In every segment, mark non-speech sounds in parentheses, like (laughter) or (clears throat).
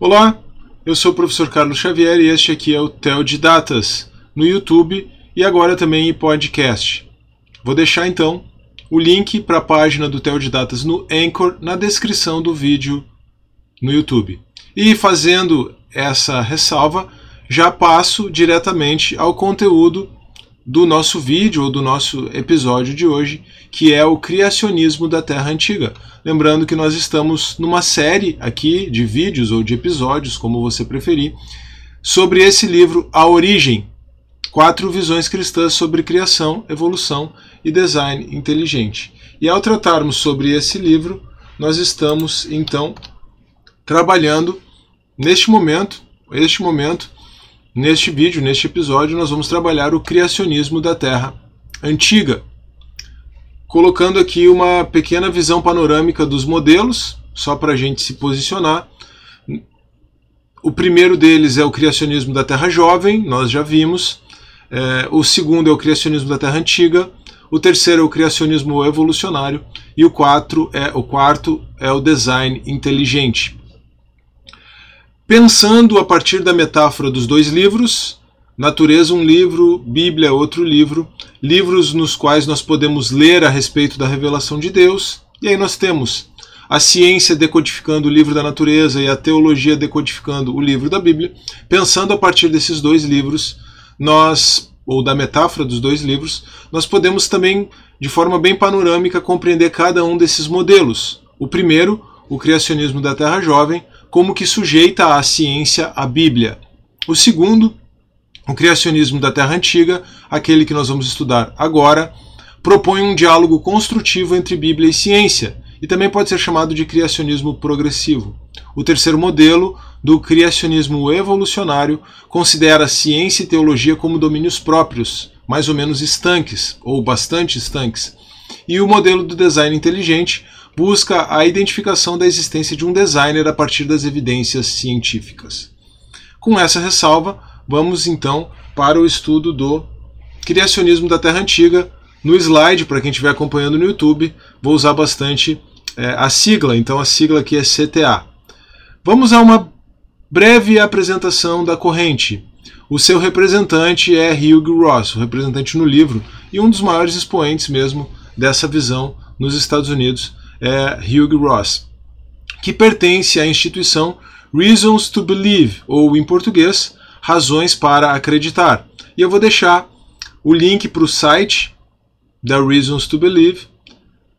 Olá, eu sou o professor Carlos Xavier e este aqui é o Tel de Datas no YouTube e agora também em podcast. Vou deixar então o link para a página do Tel de Datas no Anchor na descrição do vídeo no YouTube. E fazendo essa ressalva, já passo diretamente ao conteúdo do nosso vídeo ou do nosso episódio de hoje, que é o criacionismo da Terra Antiga. Lembrando que nós estamos numa série aqui de vídeos ou de episódios, como você preferir, sobre esse livro A Origem. Quatro visões cristãs sobre criação, evolução e design inteligente. E ao tratarmos sobre esse livro, nós estamos então trabalhando neste momento, este momento, Neste vídeo, neste episódio, nós vamos trabalhar o criacionismo da Terra antiga, colocando aqui uma pequena visão panorâmica dos modelos, só para a gente se posicionar. O primeiro deles é o criacionismo da Terra jovem, nós já vimos. É, o segundo é o criacionismo da Terra antiga. O terceiro é o criacionismo evolucionário e o, quatro é, o quarto é o design inteligente. Pensando a partir da metáfora dos dois livros, Natureza um livro, Bíblia outro livro, livros nos quais nós podemos ler a respeito da revelação de Deus, e aí nós temos a ciência decodificando o livro da natureza e a teologia decodificando o livro da Bíblia. Pensando a partir desses dois livros, nós, ou da metáfora dos dois livros, nós podemos também, de forma bem panorâmica, compreender cada um desses modelos. O primeiro, o criacionismo da Terra Jovem, como que sujeita à ciência a Bíblia. O segundo, o criacionismo da Terra Antiga, aquele que nós vamos estudar agora, propõe um diálogo construtivo entre Bíblia e ciência, e também pode ser chamado de criacionismo progressivo. O terceiro modelo, do criacionismo evolucionário, considera ciência e teologia como domínios próprios, mais ou menos estanques, ou bastante estanques. E o modelo do design inteligente busca a identificação da existência de um designer a partir das evidências científicas. Com essa ressalva, vamos então para o estudo do criacionismo da Terra Antiga. No slide, para quem estiver acompanhando no YouTube, vou usar bastante é, a sigla, então a sigla aqui é CTA. Vamos a uma breve apresentação da corrente. O seu representante é Hugh Ross, o representante no livro e um dos maiores expoentes mesmo dessa visão nos Estados Unidos é Hugh Ross, que pertence à instituição Reasons to Believe, ou em português, Razões para Acreditar. E eu vou deixar o link para o site da Reasons to Believe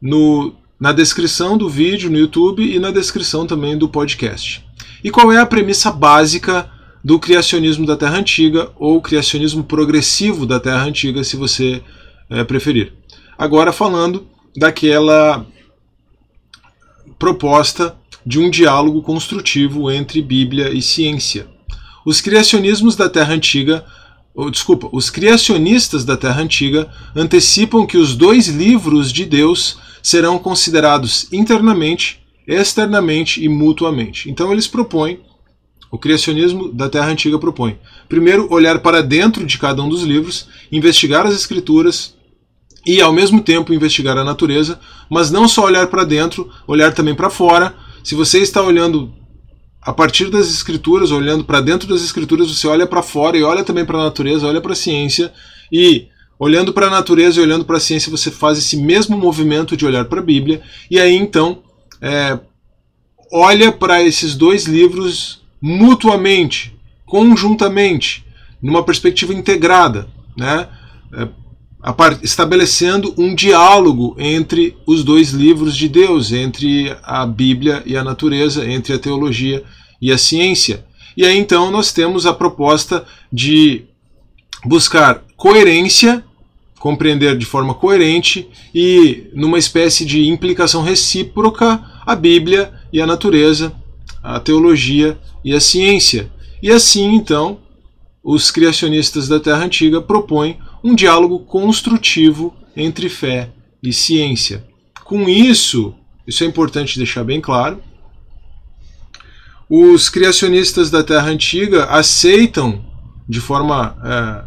no, na descrição do vídeo no YouTube e na descrição também do podcast. E qual é a premissa básica do criacionismo da Terra Antiga ou criacionismo progressivo da Terra Antiga, se você é, preferir? Agora falando daquela proposta de um diálogo construtivo entre Bíblia e ciência. Os criacionismos da Terra Antiga, ou, desculpa, os criacionistas da Terra Antiga antecipam que os dois livros de Deus serão considerados internamente, externamente e mutuamente. Então eles propõem, o criacionismo da Terra Antiga propõe, primeiro olhar para dentro de cada um dos livros, investigar as escrituras, e ao mesmo tempo investigar a natureza, mas não só olhar para dentro, olhar também para fora. Se você está olhando a partir das escrituras, olhando para dentro das escrituras, você olha para fora e olha também para a natureza, olha para a ciência e olhando para a natureza e olhando para a ciência, você faz esse mesmo movimento de olhar para a Bíblia e aí então é, olha para esses dois livros mutuamente, conjuntamente, numa perspectiva integrada, né? É, estabelecendo um diálogo entre os dois livros de Deus, entre a Bíblia e a natureza, entre a teologia e a ciência. E aí então nós temos a proposta de buscar coerência, compreender de forma coerente e numa espécie de implicação recíproca a Bíblia e a natureza, a teologia e a ciência. E assim então os criacionistas da Terra Antiga propõem um diálogo construtivo entre fé e ciência. Com isso, isso é importante deixar bem claro, os criacionistas da Terra Antiga aceitam de forma é,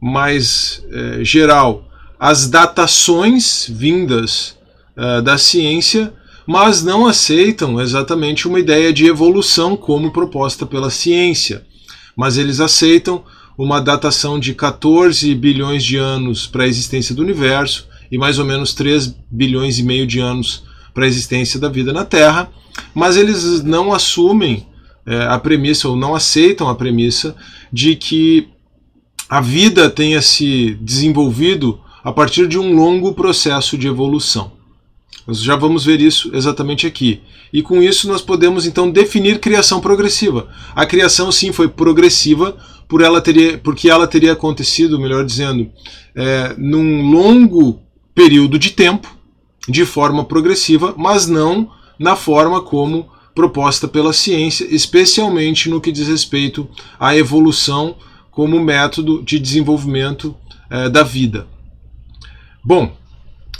mais é, geral as datações vindas é, da ciência, mas não aceitam exatamente uma ideia de evolução como proposta pela ciência. Mas eles aceitam uma datação de 14 bilhões de anos para a existência do universo e mais ou menos 3 bilhões e meio de anos para a existência da vida na Terra, mas eles não assumem é, a premissa ou não aceitam a premissa de que a vida tenha se desenvolvido a partir de um longo processo de evolução. Nós já vamos ver isso exatamente aqui. E com isso nós podemos então definir criação progressiva. A criação sim foi progressiva por ela teria, porque ela teria acontecido, melhor dizendo, é, num longo período de tempo, de forma progressiva, mas não na forma como proposta pela ciência, especialmente no que diz respeito à evolução como método de desenvolvimento é, da vida. Bom,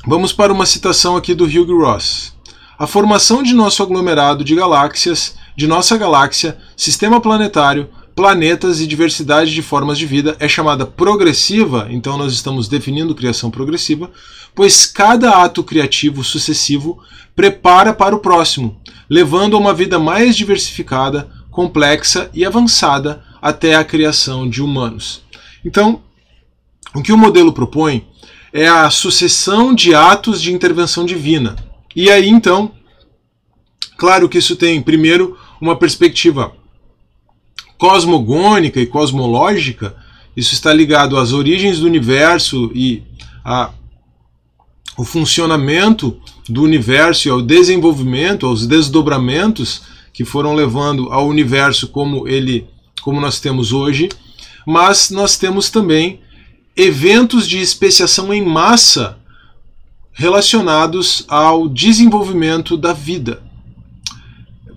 vamos para uma citação aqui do Hugh Ross. A formação de nosso aglomerado de galáxias, de nossa galáxia, sistema planetário, planetas e diversidade de formas de vida é chamada progressiva, então nós estamos definindo criação progressiva, pois cada ato criativo sucessivo prepara para o próximo, levando a uma vida mais diversificada, complexa e avançada até a criação de humanos. Então, o que o modelo propõe é a sucessão de atos de intervenção divina. E aí, então, claro que isso tem, primeiro, uma perspectiva cosmogônica e cosmológica, isso está ligado às origens do universo e a, o funcionamento do universo e ao desenvolvimento, aos desdobramentos que foram levando ao universo como ele como nós temos hoje, mas nós temos também eventos de especiação em massa relacionados ao desenvolvimento da vida.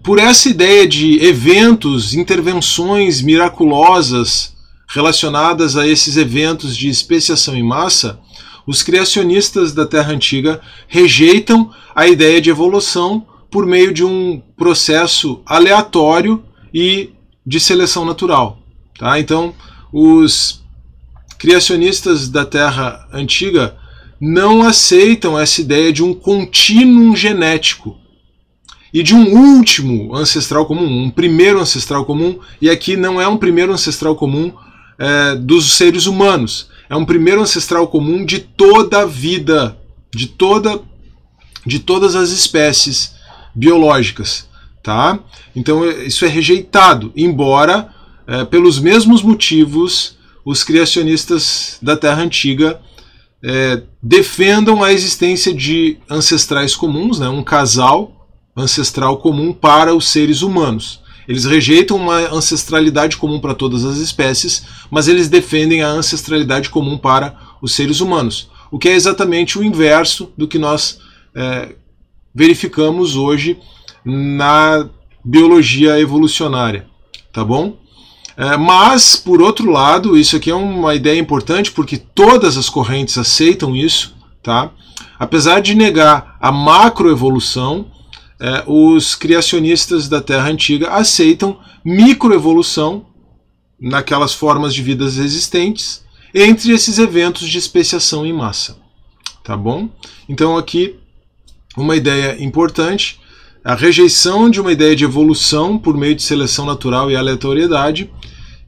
Por essa ideia de eventos, intervenções miraculosas relacionadas a esses eventos de especiação em massa, os criacionistas da Terra Antiga rejeitam a ideia de evolução por meio de um processo aleatório e de seleção natural. Tá? Então, os criacionistas da Terra antiga não aceitam essa ideia de um contínuo genético e de um último ancestral comum, um primeiro ancestral comum, e aqui não é um primeiro ancestral comum é, dos seres humanos, é um primeiro ancestral comum de toda a vida, de toda de todas as espécies biológicas tá? Então isso é rejeitado, embora é, pelos mesmos motivos os criacionistas da Terra Antiga é, defendam a existência de ancestrais comuns, né, um casal ancestral comum para os seres humanos. Eles rejeitam uma ancestralidade comum para todas as espécies, mas eles defendem a ancestralidade comum para os seres humanos, o que é exatamente o inverso do que nós é, verificamos hoje na biologia evolucionária, tá bom? É, mas, por outro lado, isso aqui é uma ideia importante porque todas as correntes aceitam isso, tá? Apesar de negar a macroevolução, é, os criacionistas da Terra Antiga aceitam microevolução naquelas formas de vidas existentes entre esses eventos de especiação em massa, tá bom? Então aqui uma ideia importante a rejeição de uma ideia de evolução por meio de seleção natural e aleatoriedade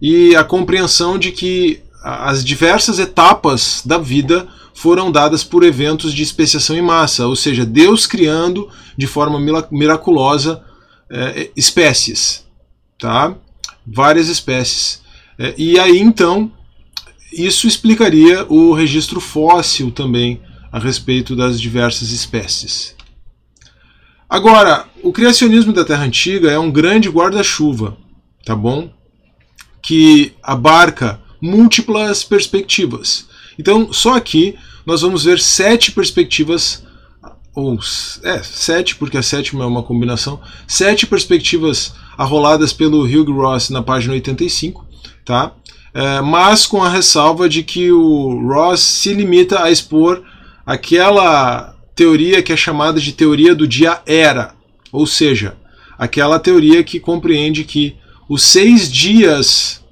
e a compreensão de que as diversas etapas da vida foram dadas por eventos de especiação em massa, ou seja, Deus criando de forma miraculosa é, espécies, tá? Várias espécies. É, e aí então isso explicaria o registro fóssil também a respeito das diversas espécies. Agora, o criacionismo da Terra Antiga é um grande guarda-chuva, tá bom? Que abarca múltiplas perspectivas. Então, só aqui nós vamos ver sete perspectivas, ou é, sete, porque a sétima é uma combinação, sete perspectivas arroladas pelo Hugh Ross na página 85, tá? É, mas com a ressalva de que o Ross se limita a expor aquela teoria que é chamada de teoria do dia era, ou seja, aquela teoria que compreende que os seis dias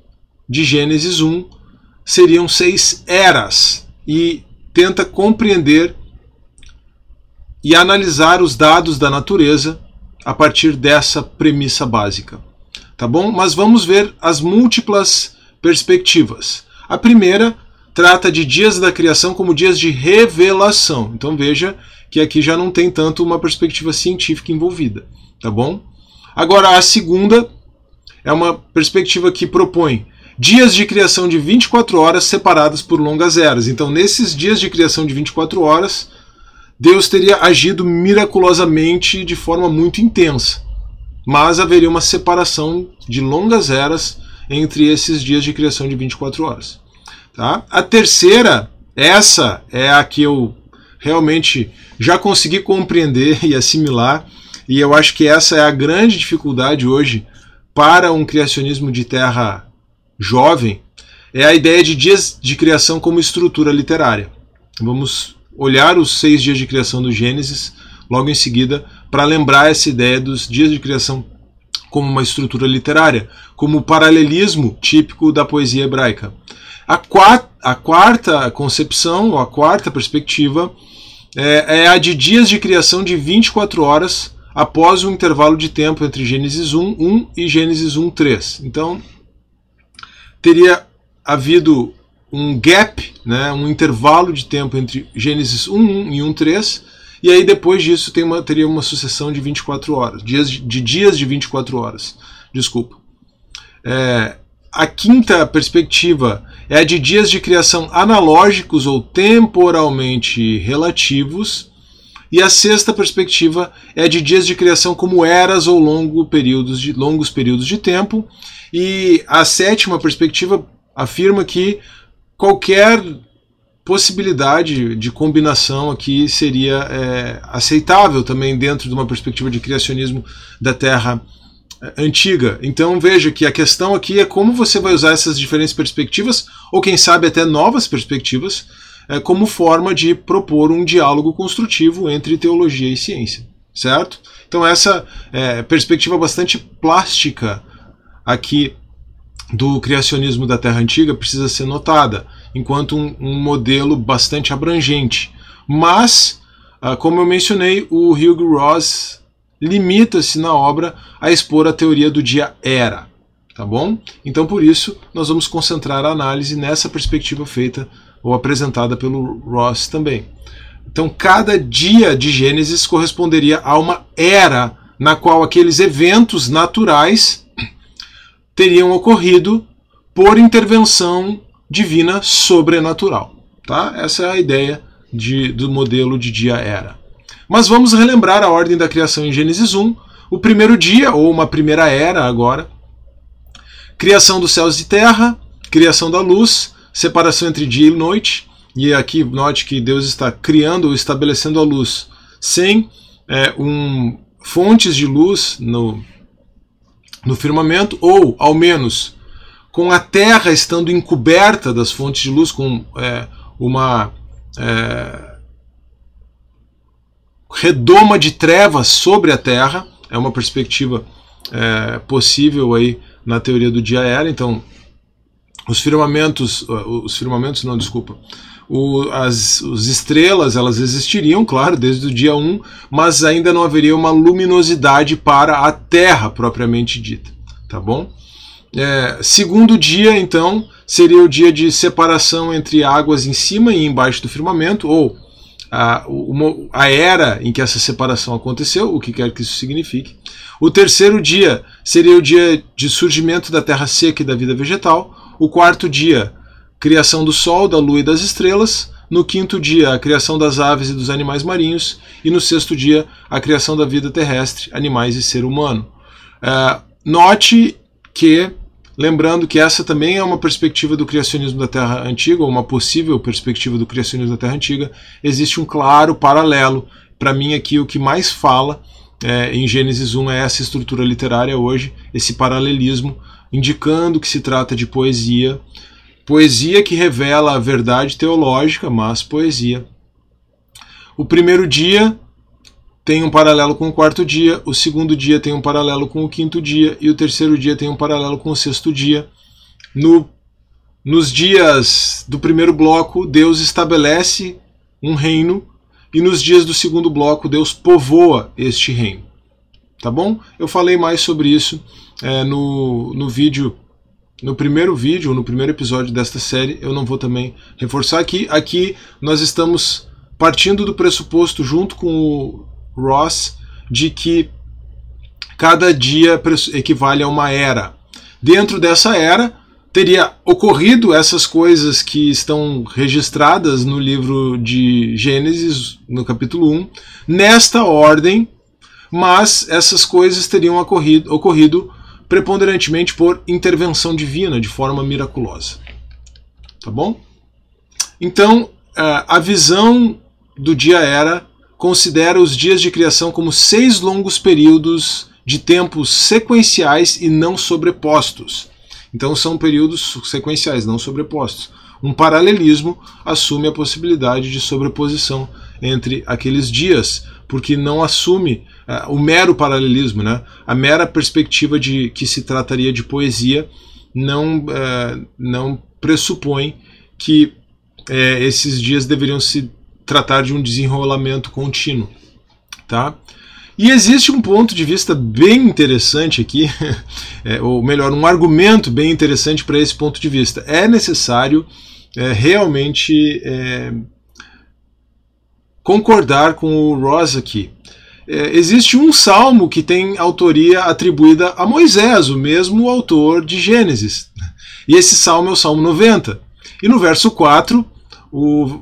de Gênesis 1 seriam seis eras e tenta compreender e analisar os dados da natureza a partir dessa premissa básica. Tá bom? Mas vamos ver as múltiplas perspectivas. A primeira trata de dias da criação como dias de revelação. Então veja que aqui já não tem tanto uma perspectiva científica envolvida, tá bom? Agora a segunda é uma perspectiva que propõe dias de criação de 24 horas separadas por longas eras. Então, nesses dias de criação de 24 horas, Deus teria agido miraculosamente de forma muito intensa. Mas haveria uma separação de longas eras entre esses dias de criação de 24 horas. Tá? A terceira, essa é a que eu realmente já consegui compreender (laughs) e assimilar, e eu acho que essa é a grande dificuldade hoje para um criacionismo de terra jovem, é a ideia de dias de criação como estrutura literária. Vamos olhar os seis dias de criação do Gênesis logo em seguida para lembrar essa ideia dos dias de criação como uma estrutura literária, como o paralelismo típico da poesia hebraica. A quarta, a quarta concepção, ou a quarta perspectiva, é, é a de dias de criação de 24 horas após um intervalo de tempo entre Gênesis 1, 1 e Gênesis 1, 3. Então, teria havido um gap, né, um intervalo de tempo entre Gênesis 1, 1 e 1, 3, e aí depois disso tem uma, teria uma sucessão de 24 horas, dias de, de dias de 24 horas. Desculpa. É, a quinta perspectiva é a de dias de criação analógicos ou temporalmente relativos. E a sexta perspectiva é de dias de criação como eras ou longo períodos de, longos períodos de tempo. E a sétima perspectiva afirma que qualquer possibilidade de combinação aqui seria é, aceitável também dentro de uma perspectiva de criacionismo da Terra antiga. Então veja que a questão aqui é como você vai usar essas diferentes perspectivas, ou quem sabe até novas perspectivas, é, como forma de propor um diálogo construtivo entre teologia e ciência, certo? Então essa é, perspectiva bastante plástica aqui do criacionismo da Terra Antiga precisa ser notada, enquanto um, um modelo bastante abrangente. Mas, ah, como eu mencionei, o Hugh Ross limita-se na obra a expor a teoria do dia era. Tá bom? Então, por isso, nós vamos concentrar a análise nessa perspectiva feita ou apresentada pelo Ross também. Então, cada dia de Gênesis corresponderia a uma era na qual aqueles eventos naturais (coughs) teriam ocorrido por intervenção divina sobrenatural. Tá? Essa é a ideia de, do modelo de dia-era. Mas vamos relembrar a ordem da criação em Gênesis 1, o primeiro dia, ou uma primeira era agora, criação dos céus e terra, criação da luz, separação entre dia e noite, e aqui note que Deus está criando ou estabelecendo a luz sem é, um, fontes de luz no, no firmamento, ou ao menos com a terra estando encoberta das fontes de luz, com é, uma é, redoma de trevas sobre a Terra, é uma perspectiva é, possível aí na teoria do dia era. Então, os firmamentos, uh, os firmamentos não, desculpa, o, as, as estrelas elas existiriam, claro, desde o dia 1, mas ainda não haveria uma luminosidade para a Terra propriamente dita, tá bom? É, segundo dia, então, seria o dia de separação entre águas em cima e embaixo do firmamento, ou a, uma, a era em que essa separação aconteceu, o que quer que isso signifique. O terceiro dia seria o dia de surgimento da terra seca e da vida vegetal. O quarto dia, criação do sol, da lua e das estrelas. No quinto dia, a criação das aves e dos animais marinhos. E no sexto dia, a criação da vida terrestre, animais e ser humano. Uh, note que Lembrando que essa também é uma perspectiva do criacionismo da Terra Antiga, ou uma possível perspectiva do criacionismo da Terra Antiga. Existe um claro paralelo. Para mim, aqui o que mais fala é, em Gênesis 1 é essa estrutura literária hoje, esse paralelismo, indicando que se trata de poesia. Poesia que revela a verdade teológica, mas poesia. O primeiro dia tem um paralelo com o quarto dia, o segundo dia tem um paralelo com o quinto dia e o terceiro dia tem um paralelo com o sexto dia. No, nos dias do primeiro bloco, Deus estabelece um reino e nos dias do segundo bloco Deus povoa este reino. Tá bom? Eu falei mais sobre isso é, no, no vídeo, no primeiro vídeo, no primeiro episódio desta série. Eu não vou também reforçar aqui. Aqui nós estamos partindo do pressuposto, junto com o Ross, de que cada dia equivale a uma era. Dentro dessa era, teria ocorrido essas coisas que estão registradas no livro de Gênesis, no capítulo 1, nesta ordem, mas essas coisas teriam ocorrido, ocorrido preponderantemente por intervenção divina, de forma miraculosa. Tá bom? Então, a visão do dia era considera os dias de criação como seis longos períodos de tempos sequenciais e não sobrepostos. Então são períodos sequenciais, não sobrepostos. Um paralelismo assume a possibilidade de sobreposição entre aqueles dias, porque não assume uh, o mero paralelismo, né? a mera perspectiva de que se trataria de poesia não, uh, não pressupõe que uh, esses dias deveriam se tratar de um desenrolamento contínuo. Tá? E existe um ponto de vista bem interessante aqui, é, (laughs) ou melhor, um argumento bem interessante para esse ponto de vista. É necessário é, realmente é, concordar com o Ross aqui. É, existe um salmo que tem autoria atribuída a Moisés, o mesmo autor de Gênesis. E esse salmo é o Salmo 90. E no verso 4, o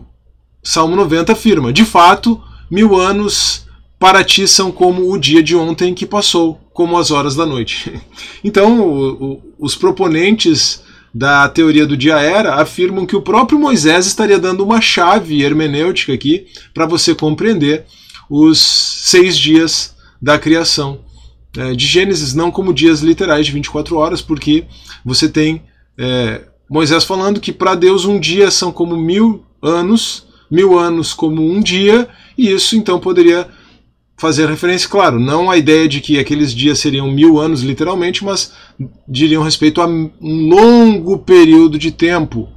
Salmo 90 afirma: De fato, mil anos para ti são como o dia de ontem que passou, como as horas da noite. (laughs) Então, o, o, os proponentes da teoria do dia era afirmam que o próprio Moisés estaria dando uma chave hermenêutica aqui para você compreender os seis dias da criação é, de Gênesis, não como dias literais de 24 horas, porque você tem é, Moisés falando que para Deus um dia são como mil anos, mil anos como um dia, e isso então poderia fazer referência, claro, não a ideia de que aqueles dias seriam mil anos literalmente, mas diriam respeito a um longo período de tempo.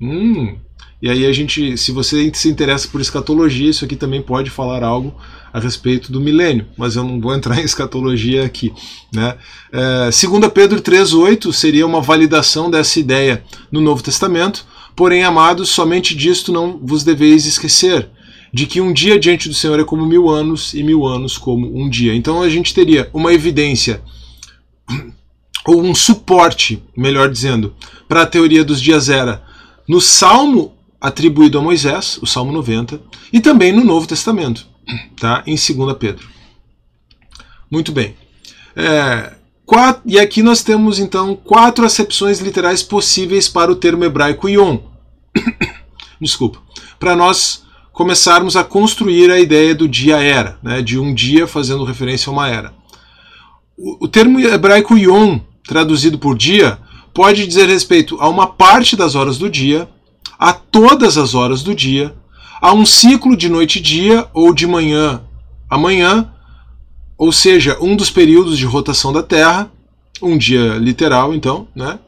Hum, e aí a gente, se você se interessa por escatologia, isso aqui também pode falar algo a respeito do milênio, mas eu não vou entrar (laughs) em escatologia aqui. Né? É, segunda Pedro 3,8 seria uma validação dessa ideia no Novo Testamento, porém, amados, somente disto não vos deveis esquecer, de que um dia diante do Senhor é como mil anos e mil anos como um dia. Então a gente teria uma evidência (clears throat) ou um suporte, melhor dizendo, para a teoria dos dias era no Salmo atribuído a Moisés, o Salmo 90, e também no Novo Testamento, (clears throat) tá? em 2 Pedro. Muito bem. É, quatro, e aqui nós temos então quatro acepções literais possíveis para o termo hebraico Yom. (clears throat) Desculpa. Para nós começarmos a construir a ideia do dia-era, né, de um dia fazendo referência a uma era. O, termo hebraico yom, traduzido por dia, pode dizer respeito a uma parte das horas do dia, a todas as horas do dia, a um ciclo de noite e dia ou de manhã a manhã, ou seja, um dos períodos de rotação da Terra, um dia literal então, né?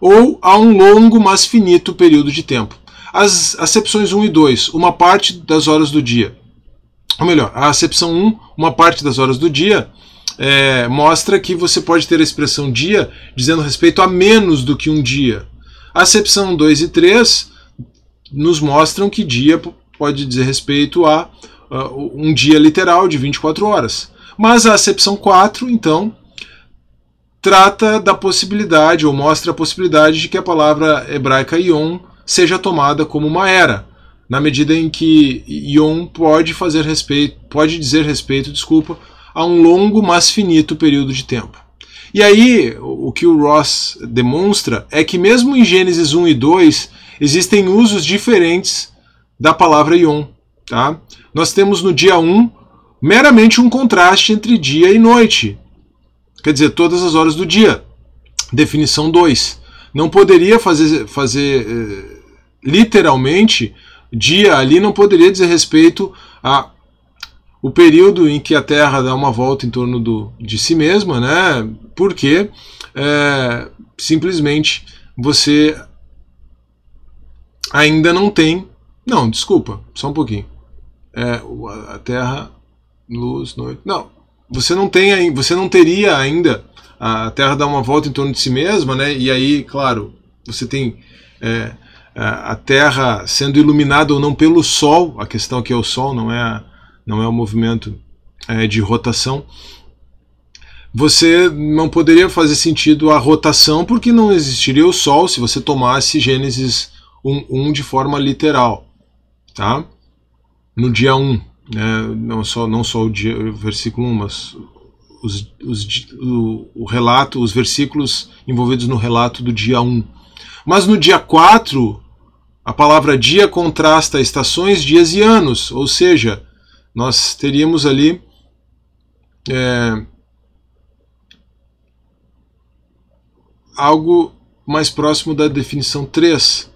ou a um longo, mas finito período de tempo. As acepções 1 e 2, uma parte das horas do dia. Ou melhor, a acepção 1, uma parte das horas do dia, é, mostra que você pode ter a expressão dia dizendo respeito a menos do que um dia. A acepção 2 e 3 nos mostram que dia pode dizer respeito a um dia literal de 24 horas. Mas a acepção 4, então, trata da possibilidade, ou mostra a possibilidade de que a palavra hebraica ion seja tomada como uma era, na medida em que Yom pode fazer respeito, pode dizer respeito, desculpa, a um longo, mas finito período de tempo. E aí, o que o Ross demonstra é que mesmo em Gênesis 1 e 2 existem usos diferentes da palavra Yom. Tá? Nós temos no dia 1 meramente um contraste entre dia e noite. Quer dizer, todas as horas do dia. Definição 2 não poderia fazer, fazer eh, literalmente dia ali não poderia dizer respeito a o período em que a Terra dá uma volta em torno do, de si mesma, né? Porque é, simplesmente você ainda não tem. Não, desculpa, só um pouquinho. é, a Terra, luz, noite. Não, você não tem, você não teria ainda a Terra dar uma volta em torno de si mesma, né? E aí, claro, você tem é, a Terra sendo iluminada ou não pelo Sol. A questão aqui é o Sol, não é, não é o movimento é, de rotação. Você não poderia fazer sentido a rotação porque não existiria o Sol se você tomasse Gênesis 1, 1 de forma literal, tá? No dia 1, né? não só não só o, dia, o versículo 1, mas os, os, o, o, relato, os versículos envolvidos no relato do dia 1. Mas no dia 4, a palavra dia contrasta estações, dias e anos, ou seja, nós teríamos ali é, algo mais próximo da definição 3.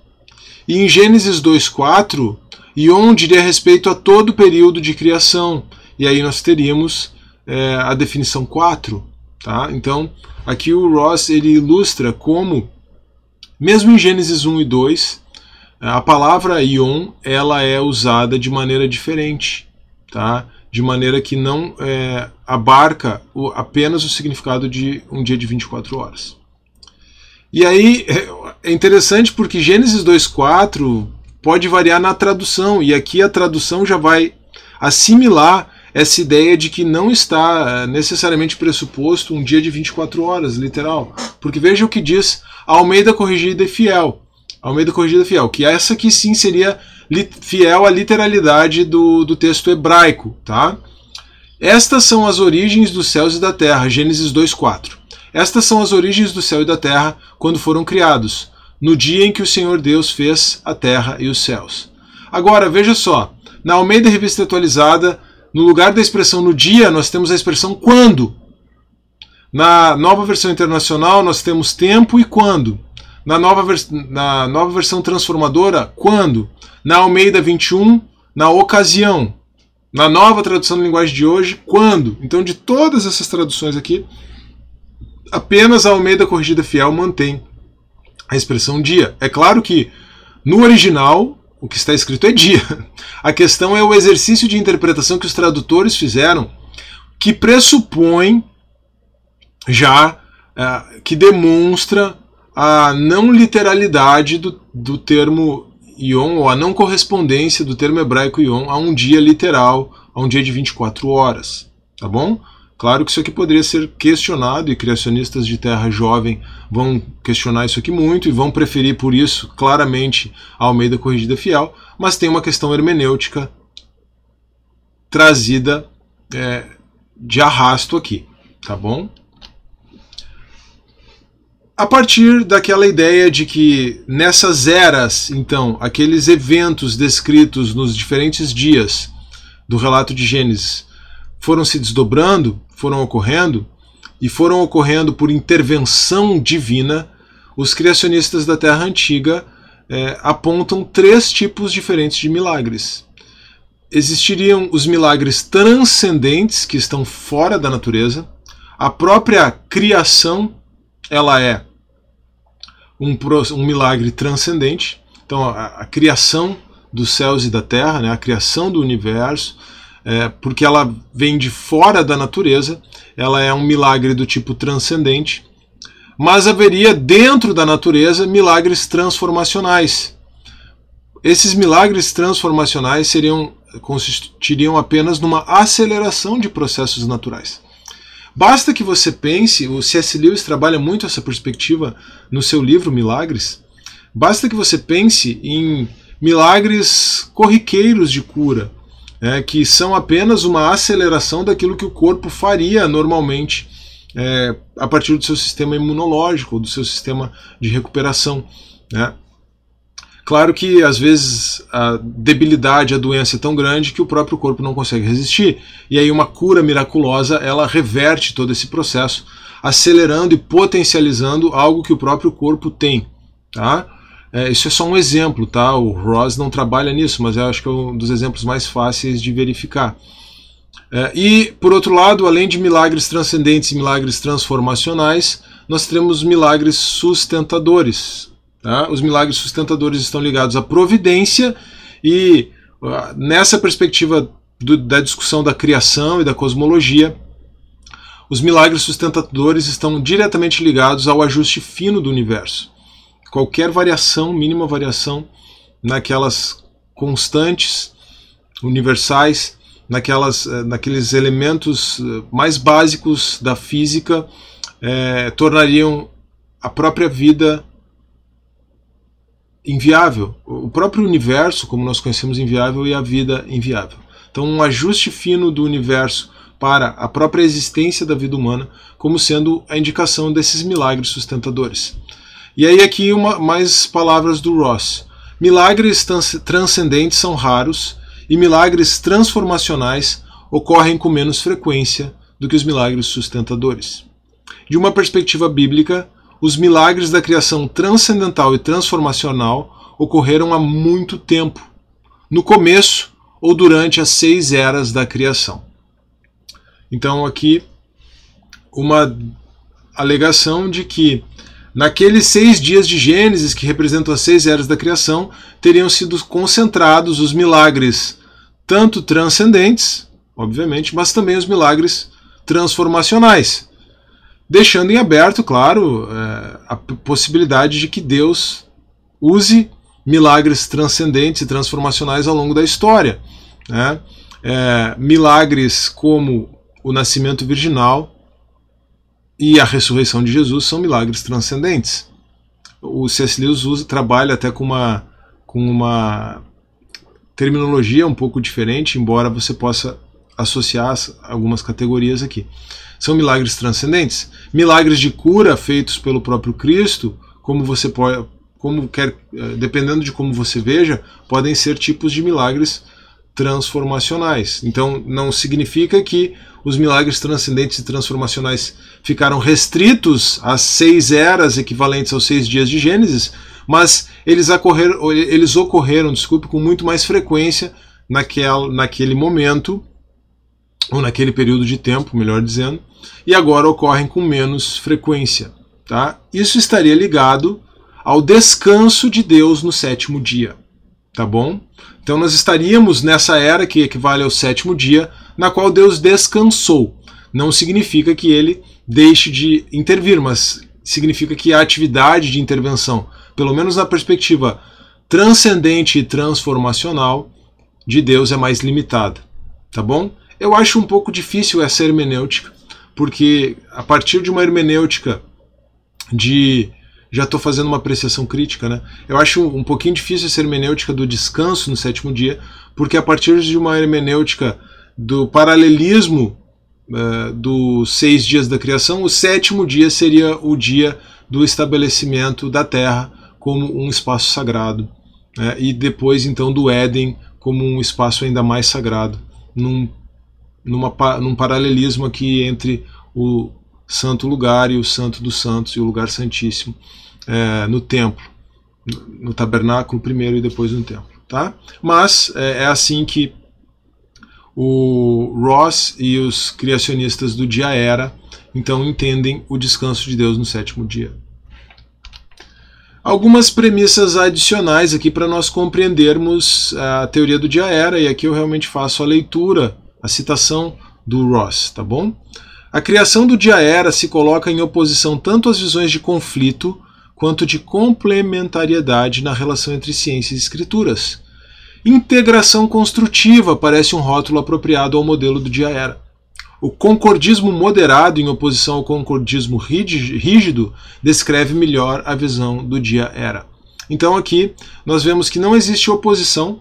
E em Gênesis 2,4, Ion diria respeito a todo o período de criação. E aí nós teríamos é, a definição 4. Tá? Então, aqui o Ross ele ilustra como, mesmo em Gênesis 1 e 2, a palavra Ion ela é usada de maneira diferente. Tá? de maneira que não é, abarca o, apenas o significado de um dia de 24 horas. E aí é, interessante porque Gênesis 2,4 pode variar na tradução, e aqui a tradução já vai assimilar essa ideia de que não está é, necessariamente pressuposto um dia de 24 horas, literal. Porque veja o que diz Almeida Corrigida e Fiel. Almeida Corrigida Fiel, que essa aqui sim seria fiel à literalidade do, do texto hebraico. Tá? Estas são as origens dos céus e da terra, Gênesis 2,4. Estas são as origens do céu e da terra quando foram criados, no dia em que o Senhor Deus fez a terra e os céus. Agora, veja só, na Almeida Revista Atualizada, no lugar da expressão no dia, nós temos a expressão quando. Na nova versão internacional, nós temos tempo e quando. Na nova, na nova versão transformadora, quando na Almeida 21, na ocasião. Na nova tradução da linguagem de hoje, quando. Então, de todas essas traduções aqui, apenas a Almeida Corrigida Fiel mantém a expressão dia. É claro que no original o que está escrito é dia. (laughs) A questão é o exercício de interpretação que os tradutores fizeram, que pressupõe já, é, que demonstra a não literalidade do, do termo Yom, ou a não correspondência do termo hebraico Yom a um dia literal, a um dia de 24 horas. Tá bom? Claro que isso aqui poderia ser questionado e criacionistas de terra jovem vão questionar isso aqui muito e vão preferir por isso claramente a Almeida Corrigida Fiel, mas tem uma questão hermenêutica trazida é, de arrasto aqui, tá bom? A partir daquela ideia de que nessas eras, então, aqueles eventos descritos nos diferentes dias do relato de Gênesis foram se desdobrando, foram ocorrendo, e foram ocorrendo por intervenção divina, os criacionistas da Terra Antiga é, apontam três tipos diferentes de milagres. Existiriam os milagres transcendentes, que estão fora da natureza, a própria criação ela é um, um milagre transcendente. Então, a, a, criação dos céus e da terra, né, a criação do universo, é, porque ela vem de fora da natureza, ela é um milagre do tipo transcendente. Mas haveria dentro da natureza milagres transformacionais. Esses milagres transformacionais seriam consistiriam apenas numa aceleração de processos naturais. Basta que você pense, o C.S. Lewis trabalha muito essa perspectiva no seu livro Milagres. Basta que você pense em milagres corriqueiros de cura, é, que são apenas uma aceleração daquilo que o corpo faria normalmente é, a partir do seu sistema imunológico, do seu sistema de recuperação. Né? Claro que às vezes a debilidade, a doença é tão grande que o próprio corpo não consegue resistir. E aí uma cura miraculosa, ela reverte todo esse processo, acelerando e potencializando algo que o próprio corpo tem, tá? É, isso é só um exemplo, tá? O Ross não trabalha nisso, mas eu acho que é um dos exemplos mais fáceis de verificar. É, e, por outro lado, além de milagres transcendentes e milagres transformacionais, nós temos milagres sustentadores. Tá? Os milagres sustentadores estão ligados à providência e nessa perspectiva do, da discussão da criação e da cosmologia, os milagres sustentadores estão diretamente ligados ao ajuste fino do universo. Qualquer variação, mínima variação, naquelas constantes universais, naquelas, eh, naqueles elementos eh, mais básicos da física, é, tornariam a própria vida inviável. O próprio universo, como nós conhecemos, inviável e a vida inviável. Então, um ajuste fino do universo para a própria existência da vida humana, como sendo a indicação desses milagres sustentadores. E aí, aqui, uma, mais palavras do Ross. Milagres transcendentes são raros e milagres transformacionais ocorrem com menos frequência do que os milagres sustentadores. De uma perspectiva bíblica, os milagres da criação transcendental e transformacional ocorreram há muito tempo, no começo ou durante as seis eras da criação. Então, aqui, uma alegação de que naqueles seis dias de Gênesis, que representam as seis eras da criação, teriam sido concentrados os milagres, tanto transcendentes, obviamente, mas também os milagres transformacionais, deixando em aberto, claro, é, a possibilidade de que Deus use milagres transcendentes e transformacionais ao longo da história. Né? É, milagres como o nascimento virginal e a ressurreição de Jesus são milagres transcendentes. O C.S. Lewis usa, trabalha até com uma, com uma terminologia um pouco diferente, embora você possa associar algumas categorias aqui. São milagres transcendentes, milagres de cura feitos pelo próprio Cristo, como você pode, como quer, eh, dependendo de como você veja, podem ser tipos de milagres transformacionais. Então, não significa que os milagres transcendentes e transformacionais ficaram restritos às seis eras equivalentes aos seis dias de Gênesis, mas eles ocorreram, eles ocorreram desculpe, com muito mais frequência naquele, naquele momento, ou naquele período de tempo, melhor dizendo, e agora ocorrem com menos frequência. Tá? Isso estaria ligado ao descanso de Deus no sétimo dia. Tá bom? Então nós estaríamos nessa era que equivale ao sétimo dia, na qual Deus descansou. Não significa que ele deixe de intervir, mas significa que a atividade de intervenção, pelo menos na perspectiva transcendente e transformacional de Deus, é mais limitada. Tá bom? Eu acho um pouco difícil essa hermenêutica, porque a partir de uma hermenêutica de já estou fazendo uma apreciação crítica, né? Eu acho um pouquinho difícil essa hermenêutica do descanso no sétimo dia, porque a partir de uma hermenêutica do paralelismo uh, dos seis dias da criação, o sétimo dia seria o dia do estabelecimento da Terra como um espaço sagrado, né? e depois então do Éden como um espaço ainda mais sagrado, num, numa, num paralelismo aqui entre o santo lugar e o santo dos santos e o lugar santíssimo é, no templo, no tabernáculo primeiro e depois no templo. Tá? Mas é, é assim que o Ross e os criacionistas do dia era então entendem o descanso de Deus no sétimo dia. Algumas premissas adicionais aqui para nós compreendermos a teoria do dia era, e aqui eu realmente faço a leitura, a citação do Ross, tá bom? A criação do dia era se coloca em oposição tanto às visões de conflito quanto de complementariedade na relação entre ciência e escrituras. Integração construtiva parece um rótulo apropriado ao modelo do dia era. O concordismo moderado, em oposição ao concordismo rígido, descreve melhor a visão do dia era. Então aqui nós vemos que não existe oposição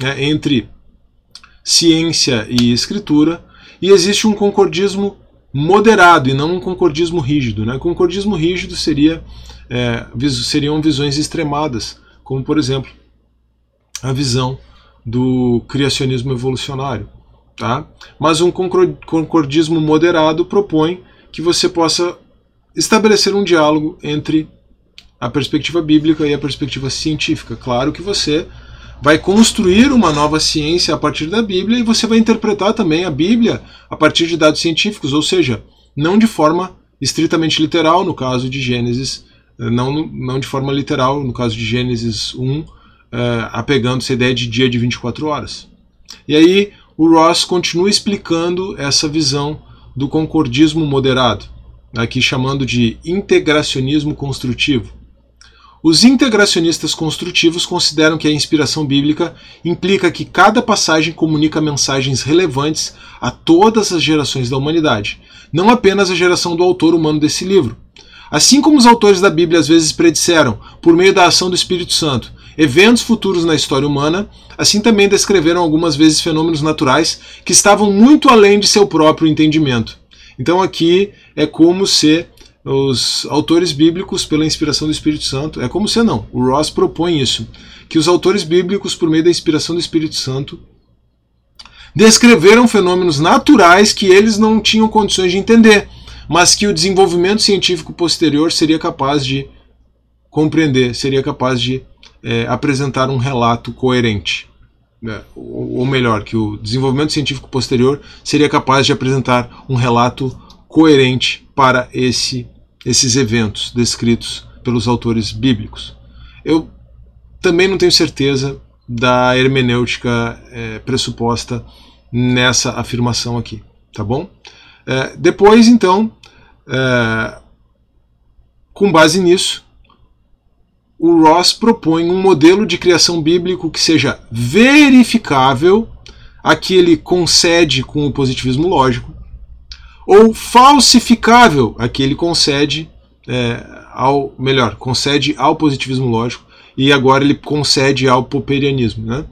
né, entre ciência e escritura, e existe um concordismo moderado e não um concordismo rígido. Né? Concordismo rígido seria, é, seriam visões extremadas, como por exemplo a visão do criacionismo evolucionário. Tá? Mas um concordismo moderado propõe que você possa estabelecer um diálogo entre a perspectiva bíblica e a perspectiva científica. Claro que você vai construir uma nova ciência a partir da Bíblia e você vai interpretar também a Bíblia a partir de dados científicos, ou seja, não de forma estritamente literal, no caso de Gênesis, eh, não, não de forma literal, no caso de Gênesis 1, é, apegando essa ideia de dia de 24 horas. E aí o Ross continua explicando essa visão do concordismo moderado, aqui chamando de integracionismo construtivo. Os integracionistas construtivos consideram que a inspiração bíblica implica que cada passagem comunica mensagens relevantes a todas as gerações da humanidade, não apenas a geração do autor humano desse livro. Assim como os autores da Bíblia às vezes predisseram, por meio da ação do Espírito Santo, eventos futuros na história humana, assim também descreveram algumas vezes fenômenos naturais que estavam muito além de seu próprio entendimento. Então aqui é como se os autores bíblicos, pela inspiração do Espírito Santo, é como se não, o Ross propõe isso, que os autores bíblicos, por meio da inspiração do Espírito Santo, descreveram fenômenos naturais que eles não tinham condições de entender, mas que o desenvolvimento científico posterior seria capaz de compreender, seria capaz de é, apresentar um relato coerente. É, ou melhor, que o desenvolvimento científico posterior seria capaz de apresentar um relato coerente para esse, esses eventos descritos pelos autores bíblicos. Eu também não tenho certeza da hermenêutica é, pressuposta nessa afirmação aqui, tá bom? É, depois, então, é, com base nisso, o Ross propõe um modelo de criação bíblico que seja verificável, aqui ele concede com o positivismo lógico, ou falsificável, aqui ele concede é, ao, melhor, concede ao positivismo lógico, e agora ele concede ao popperianismo, né?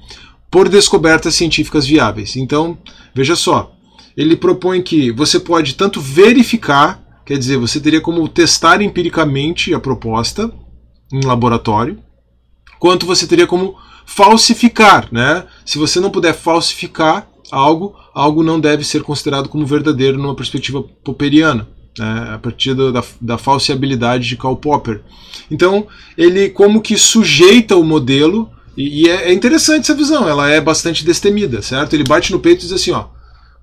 por descobertas científicas viáveis. Então, veja só, ele propõe que você pode tanto verificar, quer dizer, você teria como testar empiricamente a proposta, em laboratório, quanto você teria como falsificar, né? Se você não puder falsificar algo, algo não deve ser considerado como verdadeiro numa perspectiva popperiana, né? a partir da, da falseabilidade de Karl Popper. Então, ele como que sujeita o modelo, e, e é, é, interessante essa visão, ela é bastante destemida, certo? Ele bate no peito e diz assim, ó,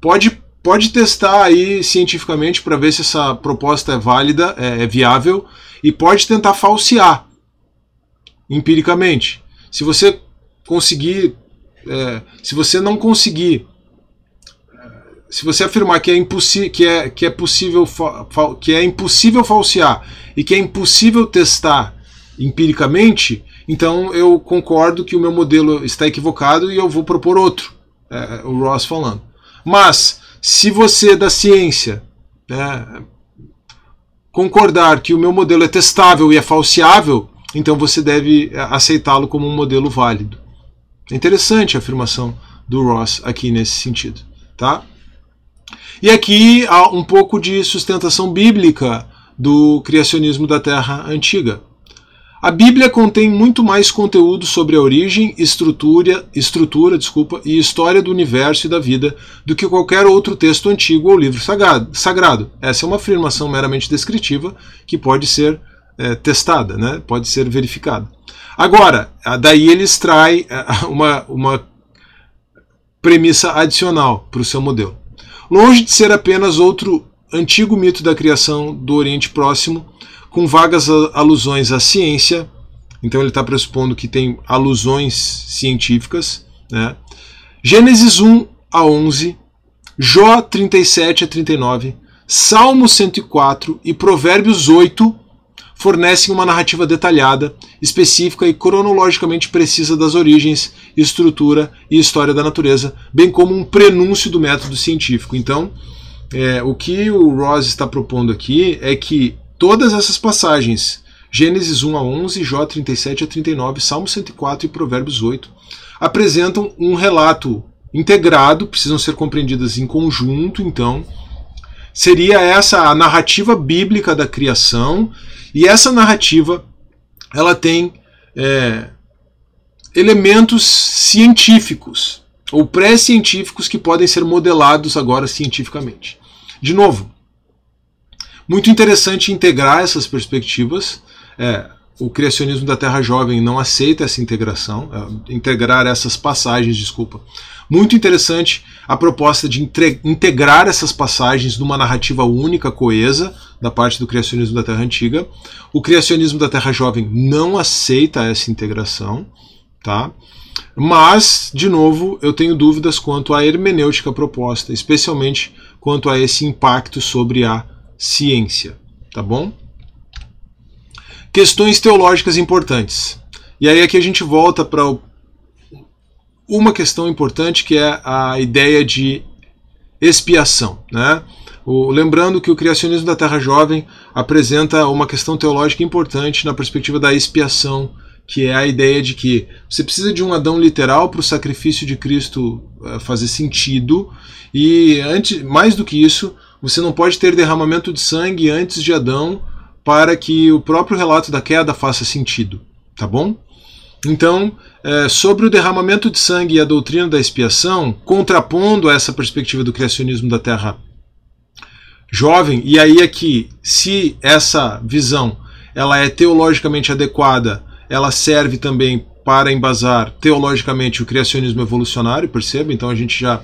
pode, pode testar aí cientificamente para ver se essa proposta é válida, é, é viável, e pode tentar falsear empiricamente. Se você conseguir, é, se você não conseguir, se você afirmar que é, impossível, que é, que é possível, que é impossível falsear e que é impossível testar empiricamente, então eu concordo que o meu modelo está equivocado e eu vou propor outro. É, o Ross falando. Mas se você da ciência né, concordar que o meu modelo é testável e é falseável, então você deve eh, aceitá-lo como um modelo válido. É interessante a afirmação do Ross aqui nesse sentido, tá? E aqui há um pouco de sustentação bíblica do criacionismo da Terra antiga. A Bíblia contém muito mais conteúdo sobre a origem, estrutura, estrutura desculpa, e história do universo e da vida do que qualquer outro texto antigo ou livro sagrado. Essa é uma afirmação meramente descritiva que pode ser é, testada, né? pode ser verificada. Agora, daí ele extrai é, uma, uma premissa adicional para o seu modelo. Longe de ser apenas outro antigo mito da criação do Oriente Próximo, com vagas alusões à ciência, então ele está pressupondo que tem alusões científicas. Né? Gênesis 1 a 11, Jó 37 a 39, Salmo 104 e Provérbios 8 fornecem uma narrativa detalhada, específica e cronologicamente precisa das origens, estrutura e história da natureza, bem como um prenúncio do método científico. Então, é, o que o Ross está propondo aqui é que todas essas passagens, Gênesis 1 a 11, Jó 37 a 39, Salmo 104 e Provérbios 8, apresentam um relato integrado, precisam ser compreendidas em conjunto, então, seria essa a narrativa bíblica da criação e essa narrativa ela tem é, elementos científicos ou pré-científicos que podem ser modelados agora cientificamente. De novo, muito interessante integrar essas perspectivas. É, o criacionismo da Terra Jovem não aceita essa integração, é, integrar essas passagens, desculpa. Muito interessante a proposta de integrar essas passagens numa narrativa única, coesa, da parte do criacionismo da Terra Antiga. O criacionismo da Terra Jovem não aceita essa integração, tá? Mas, de novo, eu tenho dúvidas quanto à hermenêutica proposta, especialmente quanto a esse impacto sobre a ciência, tá bom? Questões teológicas importantes. E aí aqui a gente volta para uma questão importante que é a ideia de expiação, né? O, lembrando que o criacionismo da Terra Jovem apresenta uma questão teológica importante na perspectiva da expiação, que é a ideia de que você precisa de um Adão literal para o sacrifício de Cristo uh, fazer sentido, e antes, mais do que isso, você não pode ter derramamento de sangue antes de Adão para que o próprio relato da queda faça sentido, tá bom? Então, é, sobre o derramamento de sangue e a doutrina da expiação, contrapondo a essa perspectiva do criacionismo da Terra jovem, e aí é que, se essa visão ela é teologicamente adequada, ela serve também para embasar teologicamente o criacionismo evolucionário, perceba? Então a gente já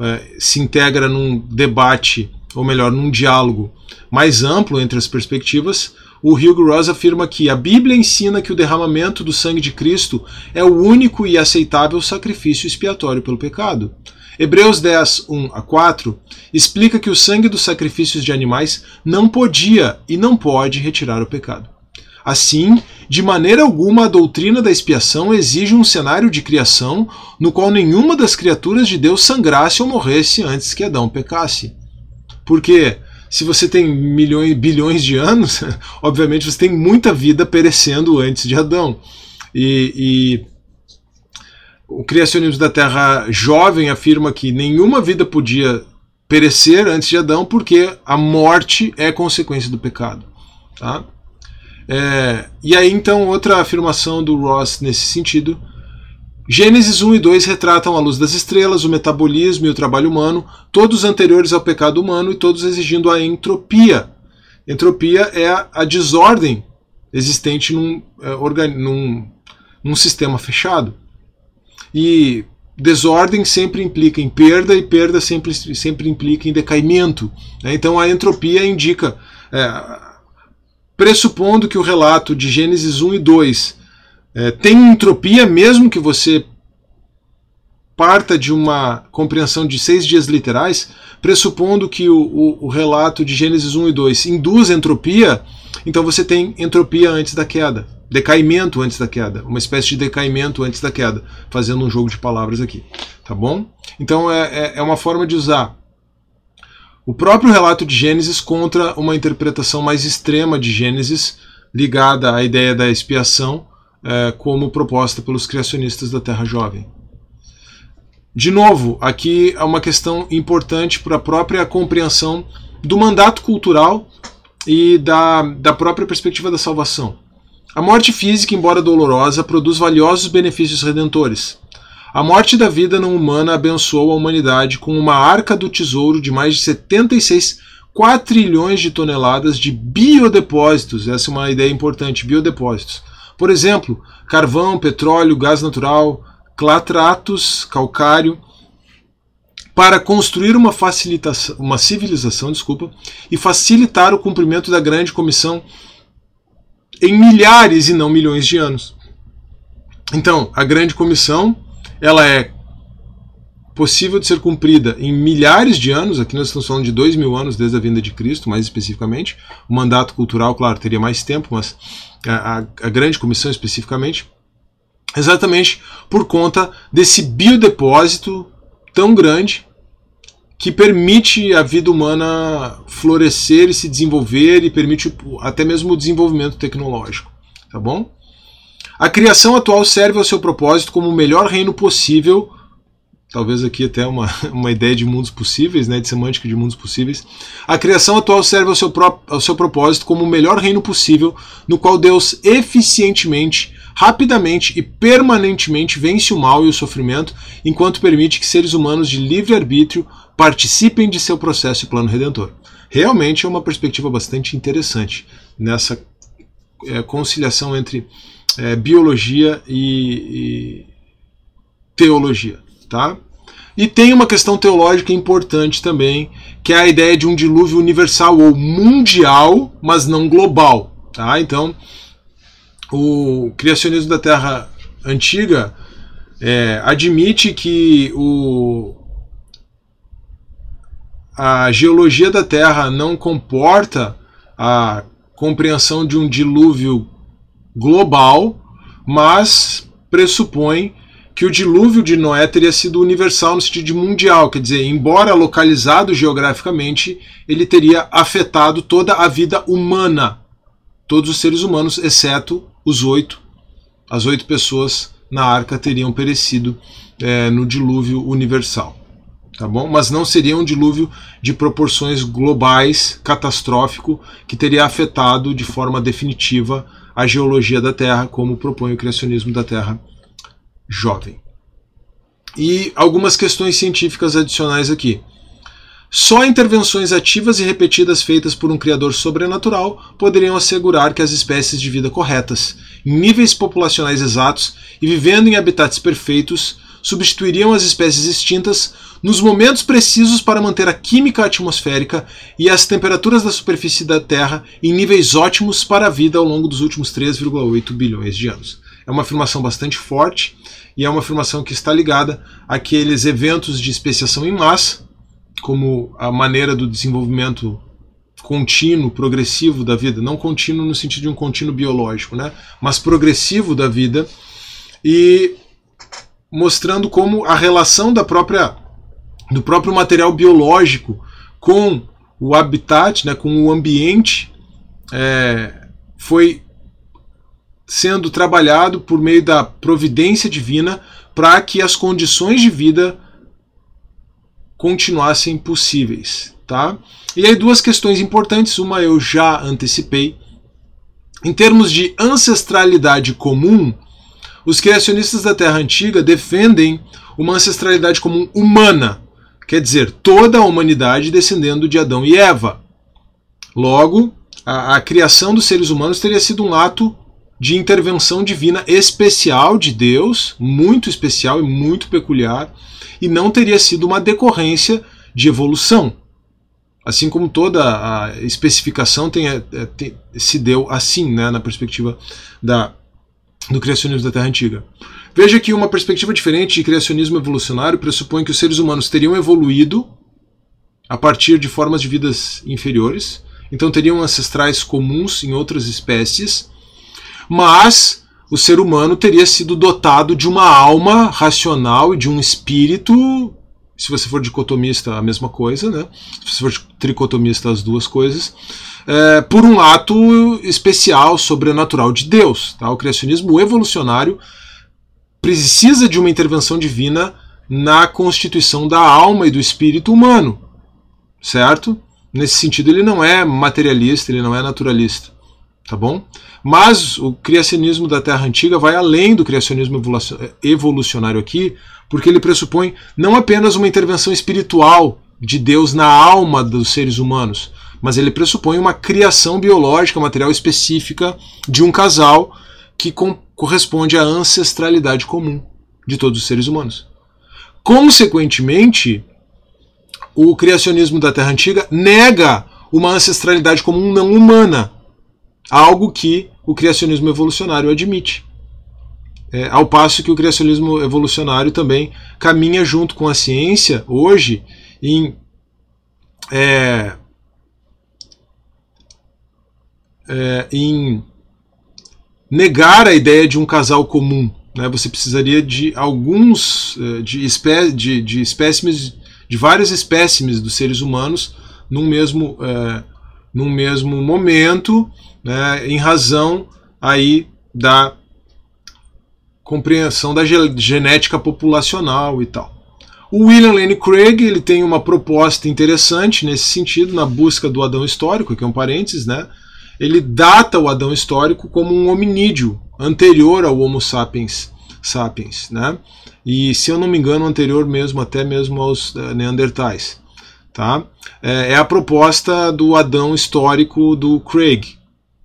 é, se integra num debate, ou melhor, num diálogo mais amplo entre as perspectivas. O Hugo Ross afirma que a Bíblia ensina que o derramamento do sangue de Cristo é o único e aceitável sacrifício expiatório pelo pecado. Hebreus 10, 1 a 4 explica que o sangue dos sacrifícios de animais não podia e não pode retirar o pecado. Assim, de maneira alguma a doutrina da expiação exige um cenário de criação no qual nenhuma das criaturas de Deus sangrasse ou morresse antes que Adão pecasse. Porque se você tem milhões, bilhões de anos, (laughs) obviamente você tem muita vida perecendo antes de Adão. E, e o criacionismo da Terra jovem afirma que nenhuma vida podia perecer antes de Adão, porque a morte é consequência do pecado. Tá? É, e aí, então, outra afirmação do Ross nesse sentido. Gênesis 1 e 2 retratam a luz das estrelas, o metabolismo e o trabalho humano, todos anteriores ao pecado humano e todos exigindo a entropia. Entropia é a, desordem existente num, é, num, num sistema fechado. E desordem sempre implica em perda e perda sempre, sempre implica em decaimento. Né? Então a entropia indica, é, pressupondo que o relato de Gênesis 1 e 2 é, tem entropia, mesmo que você parta de uma compreensão de seis dias literais, pressupondo que o, o, o relato de Gênesis 1 e 2 induz entropia, então você tem entropia antes da queda decaimento antes da queda, uma espécie de decaimento antes da queda, fazendo um jogo de palavras aqui, tá bom? Então é, é, é uma forma de usar o próprio relato de Gênesis contra uma interpretação mais extrema de Gênesis, ligada à ideia da expiação, é, como proposta pelos criacionistas da Terra Jovem. De novo, aqui há uma questão importante para a própria compreensão do mandato cultural e da, da própria perspectiva da salvação. A morte física, embora dolorosa, produz valiosos benefícios redentores. A morte da vida não humana abençoou a humanidade com uma arca do tesouro de mais de 76 quatrilhões de toneladas de biodepósitos. Essa é uma ideia importante, biodepósitos. Por exemplo, carvão, petróleo, gás natural, clatratos, calcário, para construir uma, facilitação, uma civilização desculpa, e facilitar o cumprimento da grande comissão em milhares e não milhões de anos. Então, a grande comissão ela é possível de ser cumprida em milhares de anos, aqui nós estamos falando de dois mil anos desde a vinda de Cristo, mais especificamente. O mandato cultural, claro, teria mais tempo, mas a, a, grande comissão especificamente, exatamente por conta desse biodepósito tão grande que permite a vida humana florescer e se desenvolver e permite até mesmo o desenvolvimento tecnológico, tá bom? A criação atual serve ao seu propósito como o melhor reino possível, talvez aqui até uma, (laughs) uma ideia de mundos possíveis, né, de semântica de mundos possíveis. A criação atual serve ao seu, pro, ao seu propósito como o melhor reino possível, no qual Deus eficientemente rapidamente e permanentemente vence o mal e o sofrimento, enquanto permite que seres humanos de livre arbítrio participem de seu processo e plano redentor. Realmente é uma perspectiva bastante interessante nessa é, conciliação entre é, biologia e, e teologia, tá? E tem uma questão teológica importante também, que é a ideia de um dilúvio universal ou mundial, mas não global, tá? Então, o criacionismo da Terra antiga é, admite que o, a geologia da Terra não comporta a compreensão de um dilúvio global, mas pressupõe que o dilúvio de Noé teria sido universal no sentido de mundial, quer dizer, embora localizado geograficamente, ele teria afetado toda a vida humana, todos os seres humanos, exceto os oito, as oito pessoas na arca teriam perecido é, no dilúvio universal. Tá bom? Mas não seria um dilúvio de proporções globais, catastrófico, que teria afetado de forma definitiva a geologia da Terra, como propõe o criacionismo da Terra jovem. E algumas questões científicas adicionais aqui. Só intervenções ativas e repetidas feitas por um criador sobrenatural poderiam assegurar que as espécies de vida corretas, em níveis populacionais exatos e vivendo em habitats perfeitos, substituiriam as espécies extintas nos momentos precisos para manter a química atmosférica e as temperaturas da superfície da Terra em níveis ótimos para a vida ao longo dos últimos 3,8 bilhões de anos. É uma afirmação bastante forte e é uma afirmação que está ligada àqueles eventos de especiação em massa, como a maneira do desenvolvimento contínuo, progressivo da vida, não contínuo no sentido de um contínuo biológico, né? mas progressivo da vida, e mostrando como a relação da própria do próprio material biológico com o habitat, né, com o ambiente, é, foi sendo trabalhado por meio da providência divina para que as condições de vida continuassem possíveis. Tá? E aí, duas questões importantes: uma eu já antecipei. Em termos de ancestralidade comum, os criacionistas da Terra Antiga defendem uma ancestralidade comum humana, Quer dizer, toda a humanidade descendendo de Adão e Eva. Logo, a, a criação dos seres humanos teria sido um ato de intervenção divina especial de Deus, muito especial e muito peculiar, e não teria sido uma decorrência de evolução. Assim como toda a especificação tem, é, tem, se deu assim, né, na perspectiva da, do criacionismo da Terra Antiga. Veja que uma perspectiva diferente de criacionismo evolucionário pressupõe que os seres humanos teriam evoluído a partir de formas de vidas inferiores, então teriam ancestrais comuns em outras espécies, mas o ser humano teria sido dotado de uma alma racional e de um espírito. Se você for dicotomista, a mesma coisa, né? Se você for tricotomista, as duas coisas. É, por um ato especial, sobrenatural de Deus. Tá? O criacionismo evolucionário precisa de uma intervenção divina na constituição da alma e do espírito humano, certo? Nesse sentido, ele não é materialista, ele não é naturalista, tá bom? Mas o criacionismo da Terra Antiga vai além do criacionismo evolucionário aqui, porque ele pressupõe não apenas uma intervenção espiritual de Deus na alma dos seres humanos, mas ele pressupõe uma criação biológica, material específica de um casal que corresponde à ancestralidade comum de todos os seres humanos. Consequentemente, o criacionismo da Terra Antiga nega uma ancestralidade comum não humana, algo que o criacionismo evolucionário admite. É, ao passo que o criacionismo evolucionário também caminha junto com a ciência hoje em é, é, em negar a ideia de um casal comum. Né? Você precisaria de alguns eh, de, espé de, de espécimes, de vários espécimes dos seres humanos num mesmo, é, num mesmo momento, né? em razão aí da compreensão da genética populacional e tal. O William Lane Craig ele tem uma proposta interessante nesse sentido, na busca do Adão histórico, que é um parênteses, né? ele data o Adão histórico como um hominídeo anterior ao Homo sapiens sapiens, né? E se eu não me engano, anterior mesmo até mesmo aos uh, Neandertais, tá? É, é, a proposta do Adão histórico do Craig,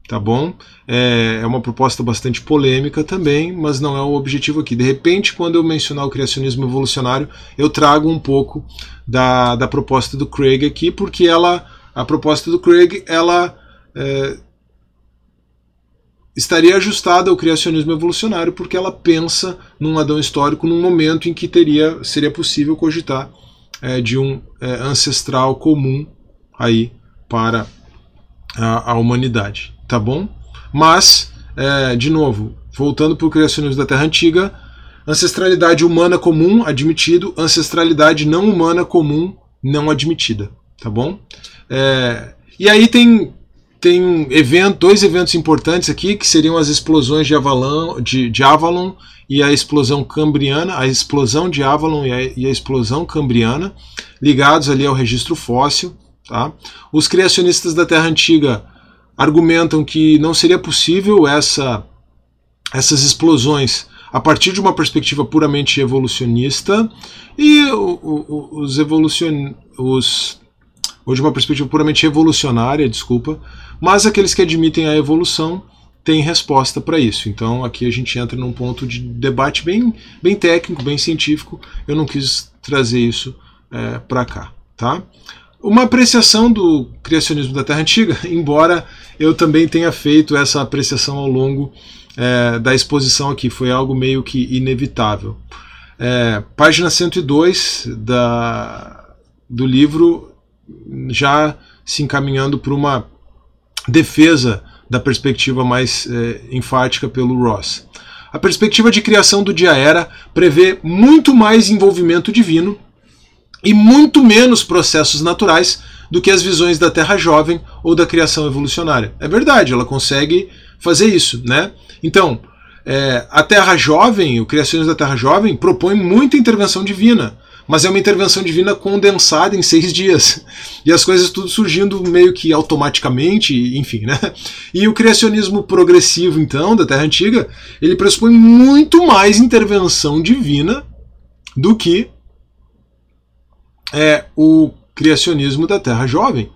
tá bom? É, é uma proposta bastante polêmica também, mas não é o objetivo aqui. De repente, quando eu mencionar o criacionismo evolucionário, eu trago um pouco da, da proposta do Craig aqui, porque ela, a proposta do Craig, ela é, estaria ajustada ao criacionismo evolucionário, porque ela pensa num Adão histórico num momento em que teria seria possível cogitar é, de um é, ancestral comum aí para a, a, humanidade, tá bom? Mas, é, de novo, voltando para o criacionismo da Terra Antiga, ancestralidade humana comum admitido, ancestralidade não humana comum não admitida, tá bom? É, e aí tem tem evento, dois eventos importantes aqui, que seriam as explosões de Avalon, de, de Avalon e a explosão cambriana, a explosão de Avalon e a, e a, explosão cambriana, ligados ali ao registro fóssil. Tá? Os criacionistas da Terra Antiga argumentam que não seria possível essa, essas explosões a partir de uma perspectiva puramente evolucionista e os evolucion, os ou de uma perspectiva puramente evolucionária, desculpa, mas aqueles que admitem a evolução têm resposta para isso. Então aqui a gente entra num ponto de debate bem, bem técnico, bem científico. Eu não quis trazer isso é, para cá, tá? Uma apreciação do criacionismo da Terra Antiga, (laughs) embora eu também tenha feito essa apreciação ao longo é, da exposição aqui, foi algo meio que inevitável. É, página 102 da, do livro, já se encaminhando para uma defesa da perspectiva mais é, enfática pelo Ross. A perspectiva de criação do dia era prevê muito mais envolvimento divino e muito menos processos naturais do que as visões da Terra jovem ou da criação evolucionária. É verdade, ela consegue fazer isso, né? Então, é, a Terra jovem, o criacionismo da Terra jovem propõe muita intervenção divina mas é uma intervenção divina condensada em seis dias. (laughs) E as coisas tudo surgindo meio que automaticamente, enfim, né? E o criacionismo progressivo, então, da Terra Antiga, ele pressupõe muito mais intervenção divina do que é, o criacionismo da Terra Jovem.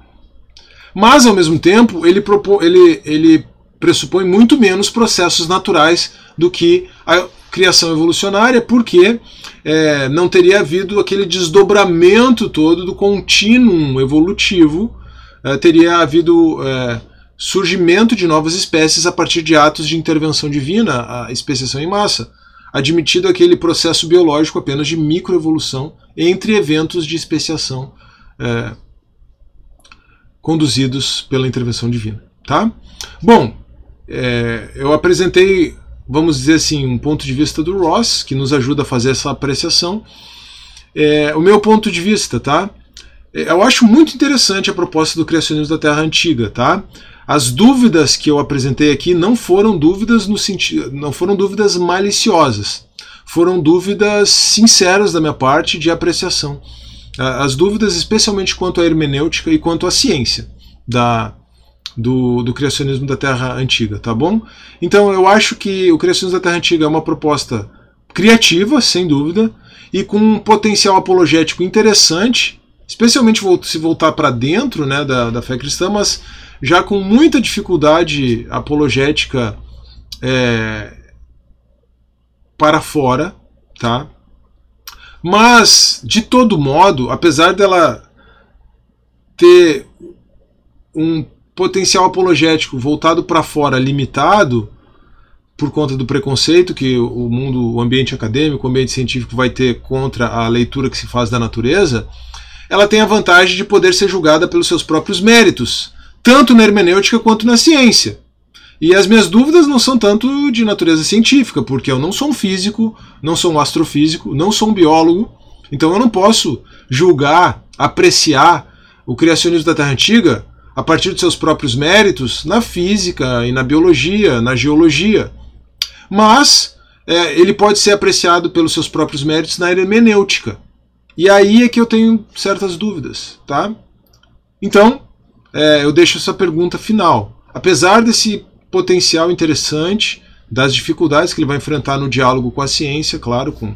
Mas, ao mesmo tempo, ele, propô, ele, ele pressupõe muito menos processos naturais do que a criação evolucionária, porque é, não teria havido aquele desdobramento todo do contínuo evolutivo, é, teria havido é, surgimento de novas espécies a partir de atos de intervenção divina, a especiação em massa, admitido aquele processo biológico apenas de microevolução entre eventos de especiação é, conduzidos pela intervenção divina. Tá? Bom, é, eu apresentei vamos dizer assim, um ponto de vista do Ross, que nos ajuda a fazer essa apreciação. É, o meu ponto de vista, tá? É, eu acho muito interessante a proposta do criacionismo da Terra Antiga, tá? As dúvidas que eu apresentei aqui não foram dúvidas no sentido, não foram dúvidas maliciosas, foram dúvidas sinceras da minha parte de apreciação. As dúvidas, especialmente quanto à hermenêutica e quanto à ciência da, do, do criacionismo da Terra Antiga, tá bom? Então eu acho que o criacionismo da Terra Antiga é uma proposta criativa, sem dúvida, e com um potencial apologético interessante, especialmente se voltar para dentro né, da, da fé cristã, mas já com muita dificuldade apologética é, para fora, tá? Mas, de todo modo, apesar dela ter um potencial apologético voltado para fora limitado por conta do preconceito que o mundo, o ambiente acadêmico, o ambiente científico vai ter contra a leitura que se faz da natureza, ela tem a vantagem de poder ser julgada pelos seus próprios méritos, tanto na hermenêutica quanto na ciência. E as minhas dúvidas não são tanto de natureza científica, porque eu não sou um físico, não sou um astrofísico, não sou um biólogo, então eu não posso julgar, apreciar o criacionismo da Terra Antiga a partir de seus próprios méritos na física e na biologia, na geologia. Mas é, ele pode ser apreciado pelos seus próprios méritos na hermenêutica. E aí é que eu tenho certas dúvidas, tá? Então, é, eu deixo essa pergunta final. Apesar desse potencial interessante, das dificuldades que ele vai enfrentar no diálogo com a ciência, claro, com,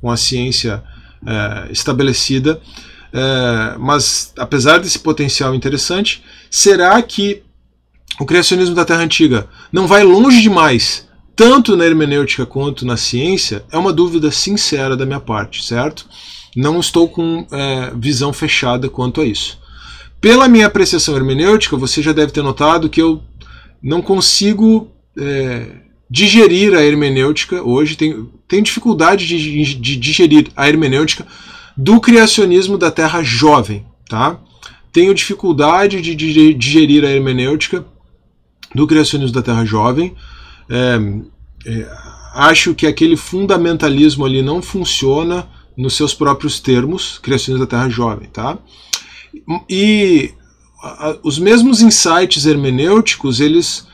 com a ciência é, estabelecida, é, mas apesar desse potencial interessante, será que o criacionismo da Terra Antiga não vai longe demais, tanto na hermenêutica quanto na ciência? É uma dúvida sincera da minha parte, certo? Não estou com é, visão fechada quanto a isso. Pela minha apreciação hermenêutica, você já deve ter notado que eu não consigo é, digerir a hermenêutica hoje, tenho, tenho dificuldade de, de digerir a hermenêutica do criacionismo da Terra jovem, tá? Tenho dificuldade de digerir a hermenêutica do criacionismo da Terra jovem. É, é, acho que aquele fundamentalismo ali não funciona nos seus próprios termos, criacionismo da Terra jovem, tá? E a, os mesmos insights hermenêuticos, eles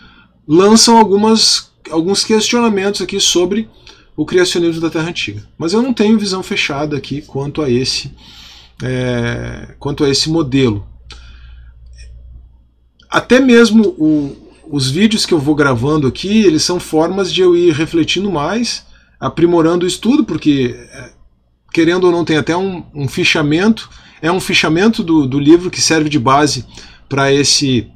lançam algumas, alguns questionamentos aqui sobre o criacionismo da Terra Antiga. Mas eu não tenho visão fechada aqui quanto a esse, é, quanto a esse modelo. Até mesmo o, os vídeos que eu vou gravando aqui, eles são formas de eu ir refletindo mais, aprimorando o estudo, porque é, querendo ou não tem até um, um fichamento, é um fichamento do, do livro que serve de base para esse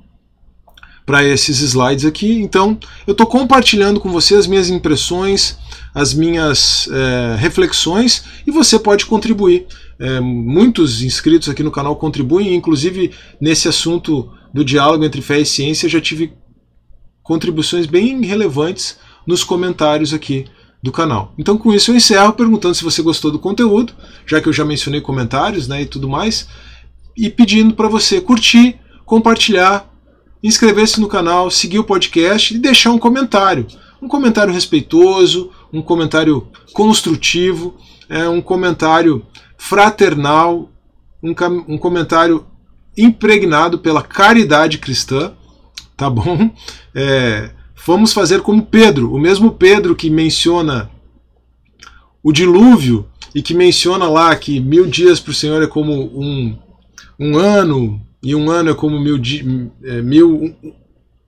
para esses slides aqui. Então, eu estou compartilhando com você as minhas impressões, as minhas é, reflexões e você pode contribuir. É, muitos inscritos aqui no canal contribuem, inclusive nesse assunto do diálogo entre fé e ciência, já tive contribuições bem relevantes nos comentários aqui do canal. Então com isso eu encerro perguntando se você gostou do conteúdo, já que eu já mencionei comentários né, e tudo mais, e pedindo para você curtir, compartilhar, inscrever-se no canal, seguir o podcast e deixar um comentário. Um comentário respeitoso, um comentário construtivo, é, um comentário fraternal, um, um comentário impregnado pela caridade cristã, tá bom? (laughs) É, vamos fazer como Pedro, o mesmo Pedro que menciona o dilúvio e que menciona lá que mil dias para o Senhor é como um, um ano, e um ano é como mil, é, mil um,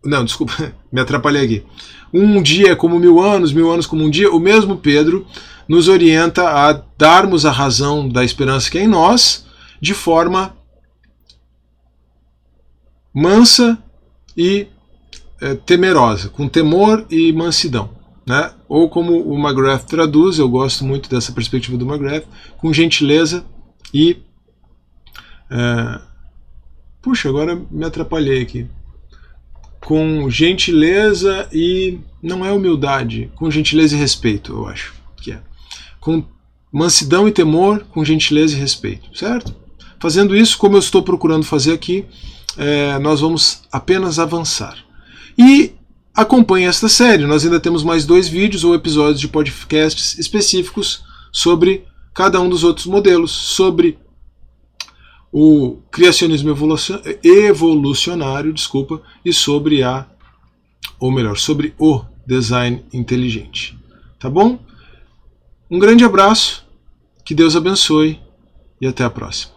não, desculpa, (laughs) me atrapalhei aqui. Um dia é como mil anos, mil anos como um dia, o mesmo Pedro nos orienta a darmos a razão da esperança que é em nós de forma mansa e é, temerosa, com temor e mansidão. Né? Ou como o McGrath traduz, eu gosto muito dessa perspectiva do McGrath, com gentileza e. É, puxa, agora me atrapalhei aqui com gentileza e não é humildade, com gentileza e respeito, eu acho que é. Com mansidão e temor, com gentileza e respeito, certo? Fazendo isso, como eu estou procurando fazer aqui, é, nós vamos apenas avançar. E acompanhe esta série. Nós ainda temos mais dois vídeos ou episódios de podcasts específicos sobre cada um dos outros modelos, sobre o criacionismo evolucionário, desculpa, e sobre a, ou melhor, sobre o design inteligente. Tá bom? Um grande abraço, que Deus abençoe e até a próxima.